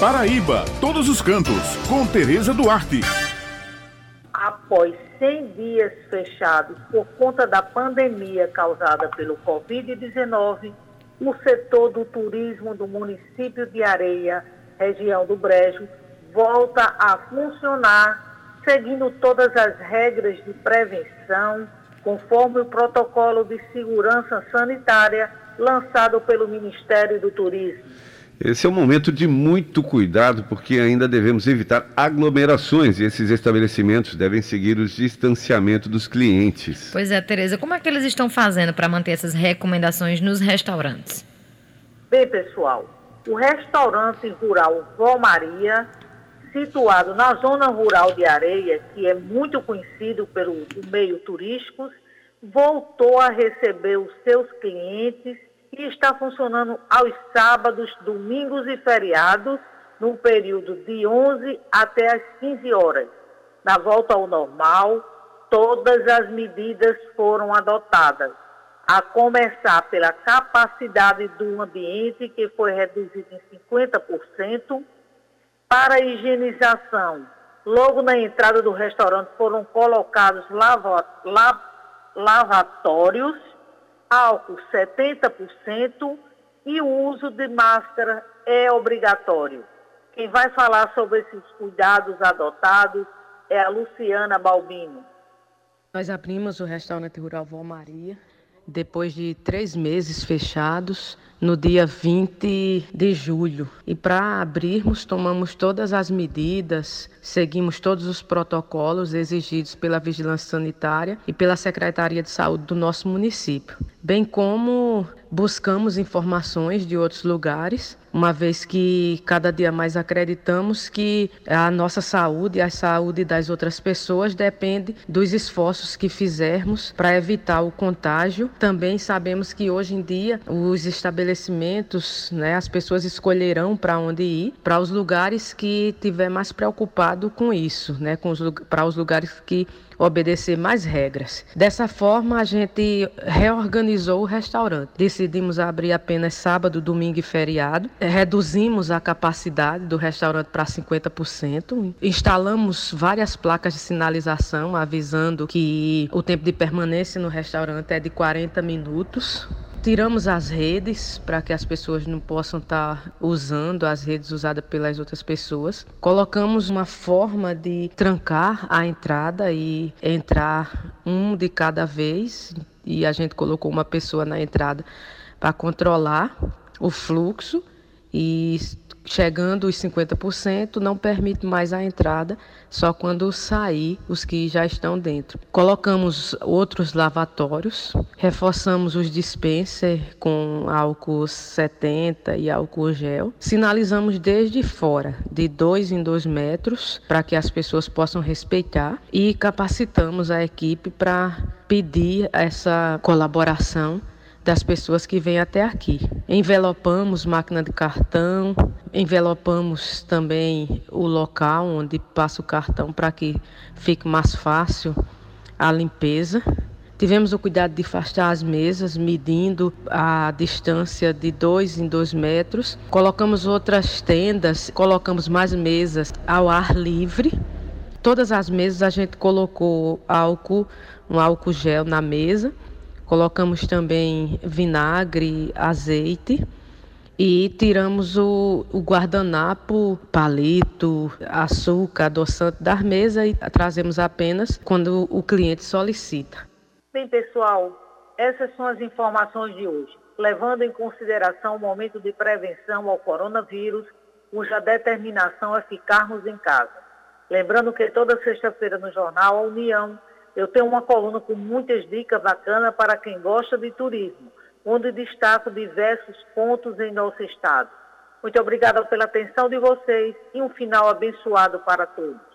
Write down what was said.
Paraíba, todos os cantos, com Tereza Duarte. Após 100 dias fechados por conta da pandemia causada pelo Covid-19, o setor do turismo do município de Areia, região do Brejo, volta a funcionar seguindo todas as regras de prevenção, conforme o protocolo de segurança sanitária lançado pelo Ministério do Turismo. Esse é um momento de muito cuidado, porque ainda devemos evitar aglomerações e esses estabelecimentos devem seguir os distanciamento dos clientes. Pois é, Tereza, como é que eles estão fazendo para manter essas recomendações nos restaurantes? Bem, pessoal, o restaurante rural Vó Maria, situado na zona rural de Areia, que é muito conhecido pelo meio turístico, voltou a receber os seus clientes e está funcionando aos sábados, domingos e feriados, no período de 11 até as 15 horas. Na volta ao normal, todas as medidas foram adotadas, a começar pela capacidade do ambiente, que foi reduzida em 50%, para a higienização. Logo na entrada do restaurante foram colocados lava, lavatórios álcool 70% e o uso de máscara é obrigatório. Quem vai falar sobre esses cuidados adotados é a Luciana Balbino. Nós abrimos o restaurante Rural Vó Maria depois de três meses fechados, no dia 20 de julho. E para abrirmos, tomamos todas as medidas, seguimos todos os protocolos exigidos pela Vigilância Sanitária e pela Secretaria de Saúde do nosso município, bem como buscamos informações de outros lugares, uma vez que cada dia mais acreditamos que a nossa saúde e a saúde das outras pessoas depende dos esforços que fizermos para evitar o contágio. Também sabemos que hoje em dia os estabelecimentos, né, as pessoas escolherão para onde ir, para os lugares que tiver mais preocupado com isso, né, com os, para os lugares que obedecer mais regras. Dessa forma, a gente reorganizou o restaurante. Decidimos abrir apenas sábado, domingo e feriado. Reduzimos a capacidade do restaurante para 50%. Instalamos várias placas de sinalização avisando que o tempo de permanência no restaurante é de 40 minutos. Tiramos as redes para que as pessoas não possam estar usando as redes usadas pelas outras pessoas. Colocamos uma forma de trancar a entrada e entrar um de cada vez. E a gente colocou uma pessoa na entrada para controlar o fluxo e chegando os 50%, não permite mais a entrada, só quando sair os que já estão dentro. Colocamos outros lavatórios, reforçamos os dispensers com álcool 70 e álcool gel. Sinalizamos desde fora, de dois em dois metros, para que as pessoas possam respeitar e capacitamos a equipe para pedir essa colaboração das pessoas que vêm até aqui. Envelopamos máquina de cartão, envelopamos também o local onde passa o cartão para que fique mais fácil a limpeza. Tivemos o cuidado de afastar as mesas, medindo a distância de dois em dois metros. Colocamos outras tendas, colocamos mais mesas ao ar livre. Todas as mesas a gente colocou álcool, um álcool gel na mesa Colocamos também vinagre, azeite e tiramos o, o guardanapo, palito, açúcar, adoçante da mesa e trazemos apenas quando o cliente solicita. Bem, pessoal, essas são as informações de hoje. Levando em consideração o momento de prevenção ao coronavírus, cuja determinação é ficarmos em casa. Lembrando que toda sexta-feira no jornal A União eu tenho uma coluna com muitas dicas bacanas para quem gosta de turismo, onde destaco diversos pontos em nosso estado. Muito obrigada pela atenção de vocês e um final abençoado para todos.